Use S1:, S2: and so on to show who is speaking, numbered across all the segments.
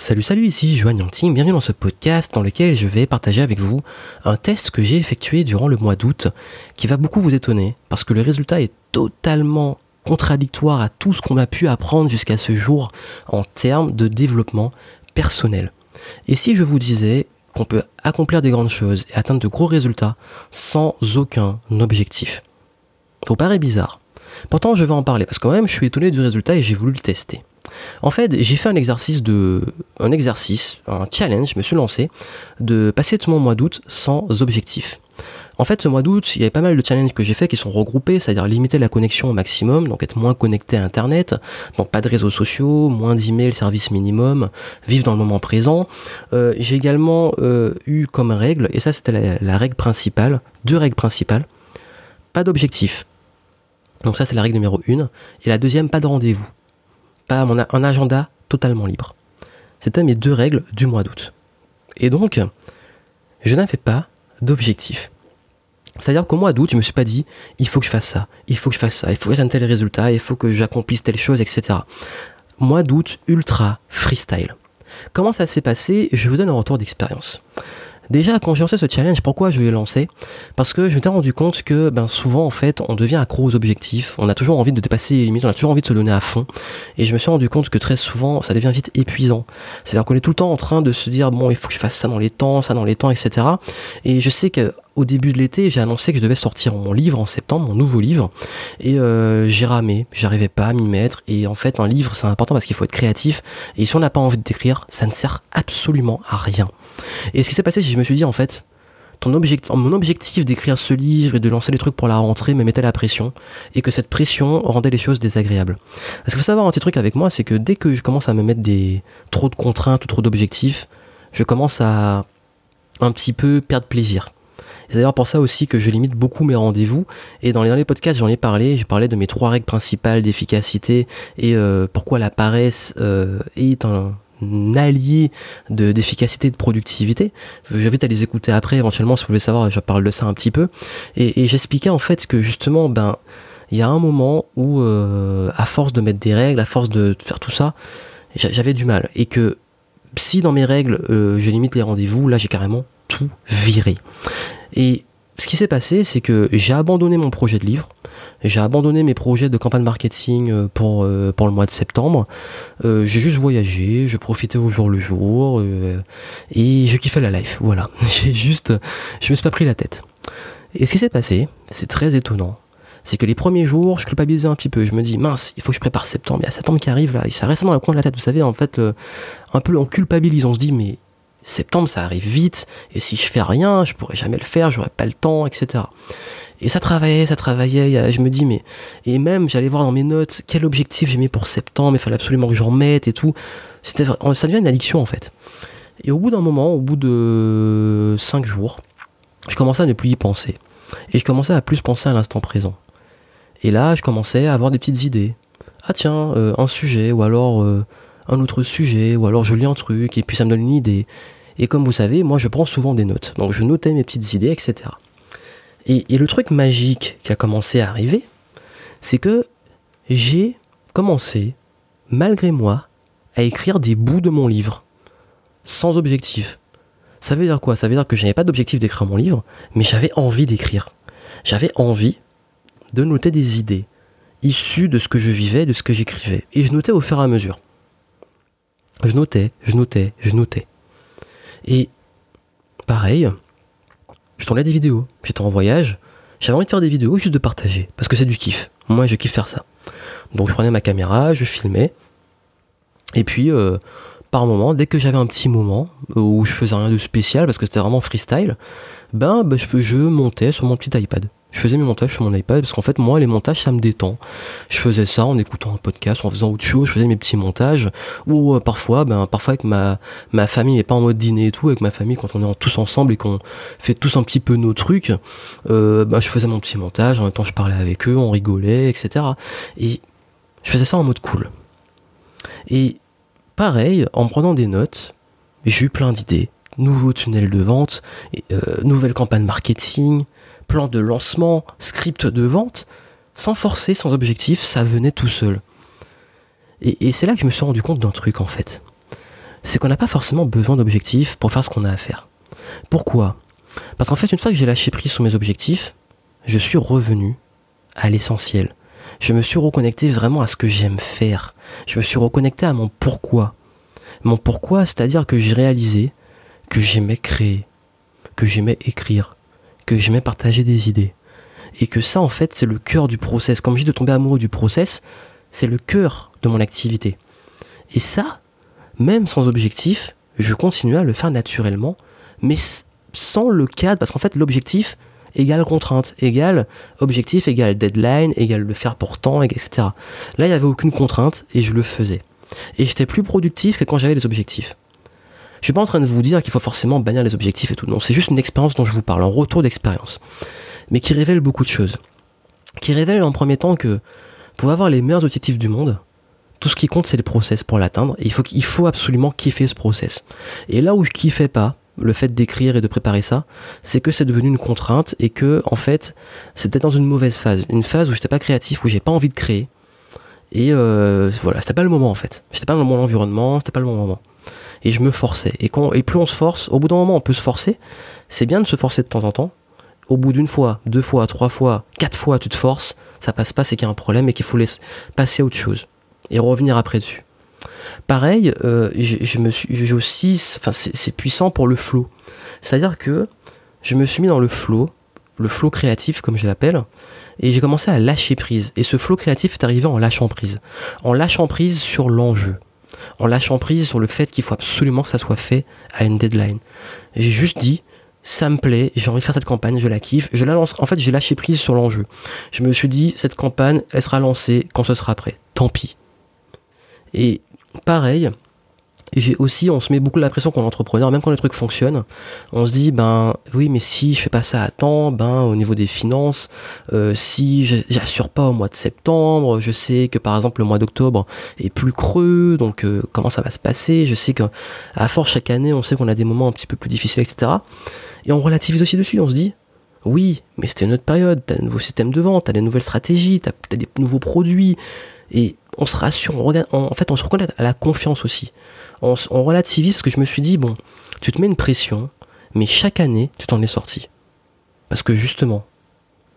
S1: Salut, salut, ici Joanne Yangting, bienvenue dans ce podcast dans lequel je vais partager avec vous un test que j'ai effectué durant le mois d'août qui va beaucoup vous étonner parce que le résultat est totalement contradictoire à tout ce qu'on a pu apprendre jusqu'à ce jour en termes de développement personnel. Et si je vous disais qu'on peut accomplir des grandes choses et atteindre de gros résultats sans aucun objectif? Vous paraît bizarre. Pourtant, je vais en parler parce que quand même, je suis étonné du résultat et j'ai voulu le tester. En fait, j'ai fait un exercice de, un exercice, un challenge, je me suis lancé, de passer tout mon mois d'août sans objectif. En fait, ce mois d'août, il y avait pas mal de challenges que j'ai fait qui sont regroupés, c'est-à-dire limiter la connexion au maximum, donc être moins connecté à Internet, donc pas de réseaux sociaux, moins d'emails, service minimum, vivre dans le moment présent. Euh, j'ai également euh, eu comme règle, et ça c'était la, la règle principale, deux règles principales, pas d'objectif. Donc ça c'est la règle numéro une. Et la deuxième, pas de rendez-vous pas un agenda totalement libre. C'était mes deux règles du mois d'août. Et donc, je n'avais pas d'objectif. C'est-à-dire qu'au mois d'août, je me suis pas dit, il faut que je fasse ça, il faut que je fasse ça, il faut que j'atteigne tel résultat, il faut que j'accomplisse telle chose, etc. Mois d'août ultra freestyle. Comment ça s'est passé? Je vous donne un retour d'expérience. Déjà, j'ai lancé ce challenge, pourquoi je l'ai lancé? Parce que je m'étais rendu compte que ben, souvent, en fait, on devient accro aux objectifs, on a toujours envie de dépasser les limites, on a toujours envie de se donner à fond. Et je me suis rendu compte que très souvent, ça devient vite épuisant. C'est-à-dire qu'on est tout le temps en train de se dire, bon, il faut que je fasse ça dans les temps, ça dans les temps, etc. Et je sais que au début de l'été, j'ai annoncé que je devais sortir mon livre en septembre, mon nouveau livre, et euh, j'ai ramé, j'arrivais pas à m'y mettre, et en fait un livre c'est important parce qu'il faut être créatif, et si on n'a pas envie d'écrire, ça ne sert absolument à rien. Et ce qui s'est passé, c'est que je me suis dit en fait, mon objectif d'écrire ce livre et de lancer les trucs pour la rentrée me mettait la pression et que cette pression rendait les choses désagréables. Parce qu'il faut savoir un petit truc avec moi, c'est que dès que je commence à me mettre des trop de contraintes ou trop d'objectifs, je commence à un petit peu perdre plaisir. C'est d'ailleurs pour ça aussi que je limite beaucoup mes rendez-vous. Et dans les podcasts, j'en ai parlé. J'ai parlé de mes trois règles principales d'efficacité et euh, pourquoi la paresse euh, est un allié de d'efficacité et de productivité. J'invite à les écouter après, éventuellement, si vous voulez savoir, je parle de ça un petit peu. Et, j'expliquais en fait que justement, ben, il y a un moment où, euh, à force de mettre des règles, à force de faire tout ça, j'avais du mal. Et que si dans mes règles, je limite les rendez-vous, là j'ai carrément viré. Et ce qui s'est passé, c'est que j'ai abandonné mon projet de livre, j'ai abandonné mes projets de campagne marketing euh, pour, euh, pour le mois de septembre. Euh, j'ai juste voyagé, je profitais au jour le jour et je kiffais la life. Voilà, j'ai juste, je me suis pas pris la tête. Et ce qui s'est passé, c'est très étonnant. C'est que les premiers jours, je culpabilisais un petit peu. Je me dis, mince, il faut que je prépare septembre. Il y a septembre qui arrive là, et ça reste dans le coin de la tête. Vous savez, en fait, un peu en culpabilise. On se dit, mais septembre ça arrive vite, et si je fais rien, je pourrais jamais le faire, j'aurais pas le temps, etc. Et ça travaillait, ça travaillait, je me dis, mais, et même j'allais voir dans mes notes quel objectif j'ai mis pour septembre, il fallait absolument que j'en mette et tout. C'était, ça devient une addiction en fait. Et au bout d'un moment, au bout de 5 jours, je commençais à ne plus y penser. Et je commençais à plus penser à l'instant présent. Et là, je commençais à avoir des petites idées. Ah tiens, euh, un sujet, ou alors euh, un autre sujet, ou alors je lis un truc, et puis ça me donne une idée. Et comme vous savez, moi je prends souvent des notes. Donc je notais mes petites idées, etc. Et, le truc magique qui a commencé à arriver, c'est que j'ai commencé, malgré moi, à écrire des bouts de mon livre, sans objectif. Ça veut dire quoi? Ça veut dire que je n'avais pas d'objectif d'écrire mon livre, mais j'avais envie d'écrire. J'avais envie de noter des idées issues de ce que je vivais, de ce que j'écrivais. Et je notais au fur et à mesure. Je notais, je notais, je notais. Et pareil, je tournais des vidéos. J'étais en voyage, j'avais envie de faire des vidéos juste de partager, parce que c'est du kiff. Moi, je kiffe faire ça. Donc je prenais ma caméra, je filmais, et puis euh, par moment, dès que j'avais un petit moment où je faisais rien de spécial, parce que c'était vraiment freestyle, ben, ben je montais sur mon petit iPad je faisais mes montages sur mon iPad parce qu'en fait moi les montages ça me détend. Je faisais ça en écoutant un podcast, en faisant autre chose, je faisais mes petits montages ou euh, parfois ben parfois avec ma ma famille mais pas en mode dîner et tout avec ma famille quand on est tous ensemble et qu'on fait tous un petit peu nos trucs, euh, ben, je faisais mon petit montage en même temps je parlais avec eux, on rigolait etc. Et je faisais ça en mode cool. Et pareil en prenant des notes, j'ai eu plein d'idées, nouveaux tunnels de vente, euh, nouvelle campagne marketing plan de lancement, script de vente, sans forcer, sans objectif, ça venait tout seul. Et, c'est là que je me suis rendu compte d'un truc en fait. c'est qu'on n'a pas forcément besoin d'objectifs pour faire ce qu'on a à faire. Pourquoi? Parce qu'en fait, une fois que j'ai lâché prise sur mes objectifs, je suis revenu à l'essentiel. Je me suis reconnecté vraiment à ce que j'aime faire. Je me suis reconnecté à mon pourquoi. Mon pourquoi, c'est-à-dire que j'ai réalisé que j'aimais créer, que j'aimais écrire, que j'aimais partager des idées. Et que ça, en fait, c'est le cœur du process. Comme je dis de tomber amoureux du process, c'est le cœur de mon activité. Et ça, même sans objectif, je continue à le faire naturellement, mais sans le cadre, parce qu'en fait, l'objectif égale contrainte, égale objectif, égale deadline, égale le faire pour temps, etc. Là, il n'y avait aucune contrainte et je le faisais. Et j'étais plus productif que quand j'avais des objectifs. Je suis pas en train de vous dire qu'il faut forcément bannir les objectifs et tout. Non, c'est juste une expérience dont je vous parle, un retour d'expérience. Mais qui révèle beaucoup de choses. Qui révèle en premier temps que pour avoir les meilleurs objectifs du monde, tout ce qui compte c'est le process pour l'atteindre. Et il faut, il faut absolument kiffer ce process. Et là où je kiffais pas, le fait d'écrire et de préparer ça, c'est que c'est devenu une contrainte et que en fait c'était dans une mauvaise phase, une phase où j'étais pas créatif, où j'ai pas envie de créer. Et euh, voilà, c'était pas le moment en fait. J'étais pas dans mon environnement, c'était pas le bon moment et je me forçais. Et, quand, et plus on se force, au bout d'un moment on peut se forcer, c'est bien de se forcer de temps en temps. Au bout d'une fois, deux fois, trois fois, quatre fois, tu te forces, ça passe pas, c'est qu'il y a un problème et qu'il faut laisser passer à autre chose et revenir après dessus. Pareil, euh, je, me suis, aussi, enfin c'est puissant pour le flow. C'est-à-dire que je me suis mis dans le flow, le flow créatif comme je l'appelle, et j'ai commencé à lâcher prise. Et ce flow créatif est arrivé en lâchant prise, en lâchant prise sur l'enjeu en lâchant prise sur le fait qu'il faut absolument que ça soit fait à une deadline. J'ai juste dit, ça me plaît, j'ai envie de faire cette campagne, je la kiffe, je la lance. En fait, j'ai lâché prise sur l'enjeu. Je me suis dit, cette campagne, elle sera lancée quand ce sera prêt. Tant pis. Et pareil, j'ai aussi, on se met beaucoup la pression quand on est entrepreneur, même quand les trucs fonctionnent, on se dit, ben oui, mais si je fais pas ça à temps, ben au niveau des finances, euh, si j'assure pas au mois de septembre, je sais que par exemple le mois d'octobre est plus creux, donc euh, comment ça va se passer, je sais qu'à force chaque année, on sait qu'on a des moments un petit peu plus difficiles, etc. Et on relativise aussi dessus, on se dit, oui, mais c'était une autre période, t'as un nouveau système de vente, t'as des nouvelles stratégies, t'as as des nouveaux produits, et on se rassure, on en fait on se reconnaît à la confiance aussi on, relativise parce que je me suis dit, bon, tu te mets une pression, mais chaque année, tu t'en es sorti. Parce que justement,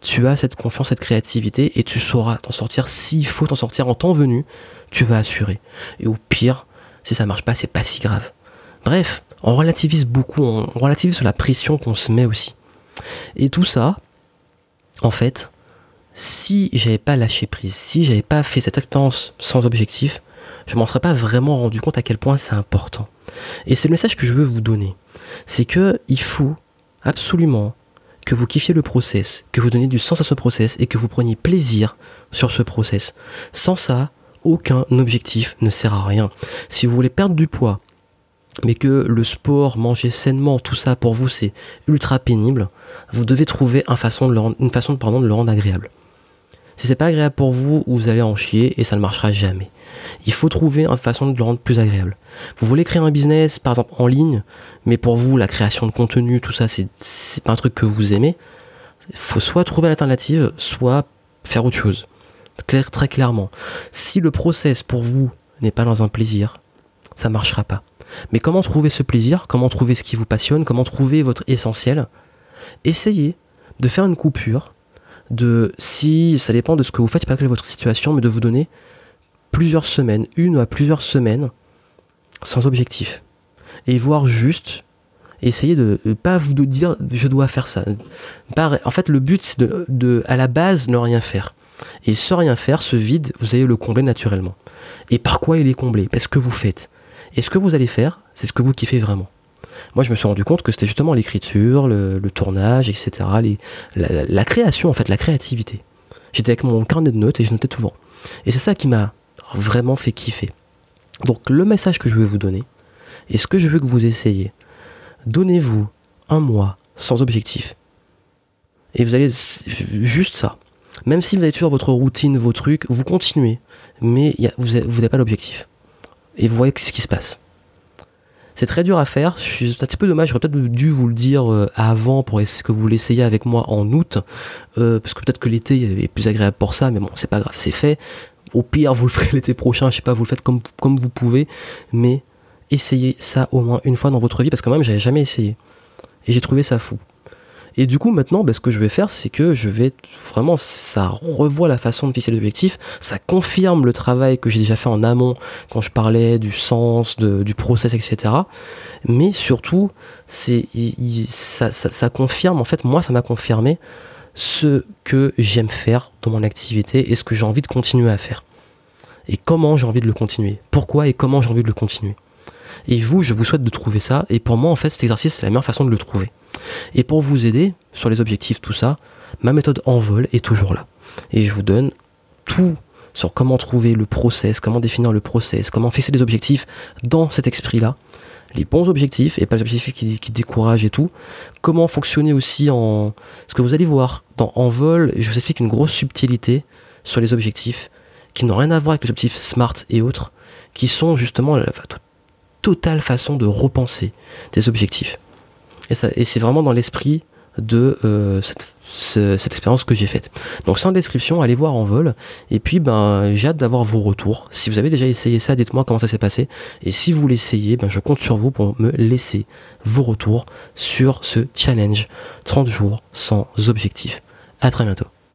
S1: tu as cette confiance, cette créativité, et tu sauras t'en sortir. S'il faut t'en sortir en temps venu, tu vas assurer. Et au pire, si ça marche pas, c'est pas si grave. Bref, on relativise beaucoup, on relativise sur la pression qu'on se met aussi. Et tout ça, en fait, si j'avais pas lâché prise, si j'avais pas fait cette expérience sans objectif, je m'en serais pas vraiment rendu compte à quel point c'est important. Et c'est le message que je veux vous donner. C'est que il faut absolument que vous kiffiez le process, que vous donniez du sens à ce process et que vous preniez plaisir sur ce process. Sans ça, aucun objectif ne sert à rien. Si vous voulez perdre du poids, mais que le sport, manger sainement, tout ça pour vous c'est ultra pénible, vous devez trouver une façon de le rendre, de le rendre agréable. Si c'est pas agréable pour vous, vous allez en chier et ça ne marchera jamais. Il faut trouver une façon de le rendre plus agréable. Vous voulez créer un business, par exemple en ligne, mais pour vous, la création de contenu, tout ça, c'est, pas un truc que vous aimez. Il faut soit trouver l'alternative, soit faire autre chose. Claire, très clairement. Si le process pour vous n'est pas dans un plaisir, ça marchera pas. Mais comment trouver ce plaisir? Comment trouver ce qui vous passionne? Comment trouver votre essentiel? Essayez de faire une coupure de si ça dépend de ce que vous faites, pas est votre situation, mais de vous donner plusieurs semaines, une à plusieurs semaines, sans objectif. Et voir juste, essayer de ne pas vous dire je dois faire ça. En fait, le but, c'est de, de, à la base, ne rien faire. Et sans rien faire, ce vide, vous allez le combler naturellement. Et par quoi il est comblé? Parce que vous faites. Et ce que vous allez faire, c'est ce que vous kiffez vraiment moi je me suis rendu compte que c'était justement l'écriture, le, tournage, etc. la, création en fait, la créativité. J'étais avec mon carnet de notes et je notais toujours. Et c'est ça qui m'a vraiment fait kiffer. Donc le message que je veux vous donner, et ce que je veux que vous essayiez, donnez-vous un mois sans objectif. Et vous allez juste ça. Même si vous avez toujours votre routine, vos trucs, vous continuez, mais vous n'avez pas l'objectif. Et vous voyez ce qui se passe. C'est très dur à faire. C'est un petit peu dommage. J'aurais peut-être dû vous le dire euh, avant pour que vous l'essayiez avec moi en août. Euh, parce que peut-être que l'été est plus agréable pour ça. Mais bon, c'est pas grave, c'est fait. Au pire, vous le ferez l'été prochain. Je sais pas, vous le faites comme, comme vous pouvez. Mais essayez ça au moins une fois dans votre vie parce que moi-même j'avais jamais essayé. Et j'ai trouvé ça fou. Et du coup, maintenant, bah, ce que je vais faire, c'est que je vais vraiment, ça revoit la façon de fixer l'objectif, ça confirme le travail que j'ai déjà fait en amont quand je parlais du sens, du process, etc. Mais surtout, ça confirme, en fait, moi, ça m'a confirmé ce que j'aime faire dans mon activité et ce que j'ai envie de continuer à faire. Et comment j'ai envie de le continuer. Pourquoi et comment j'ai envie de le continuer. Et vous, je vous souhaite de trouver ça. Et pour moi, en fait, cet exercice, c'est la meilleure façon de le trouver. Et pour vous aider sur les objectifs, tout ça, ma méthode en vol est toujours là. Et je vous donne tout sur comment trouver le process, comment définir le process, comment fixer les objectifs dans cet esprit-là. Les bons objectifs et pas les objectifs qui, découragent et tout. Comment fonctionner aussi en. Ce que vous allez voir dans En vol, je vous explique une grosse subtilité sur les objectifs qui n'ont rien à voir avec les objectifs SMART et autres, qui sont justement la totale façon de repenser des objectifs. Et, c'est vraiment dans l'esprit de euh, cette, expérience que j'ai faite. Donc sans description, allez voir en vol. Et puis ben j'ai hâte d'avoir vos retours. Si vous avez déjà essayé ça, dites-moi comment ça s'est passé. Et si vous l'essayez, ben je compte sur vous pour me laisser vos retours sur ce challenge 30 jours sans objectif. À très bientôt.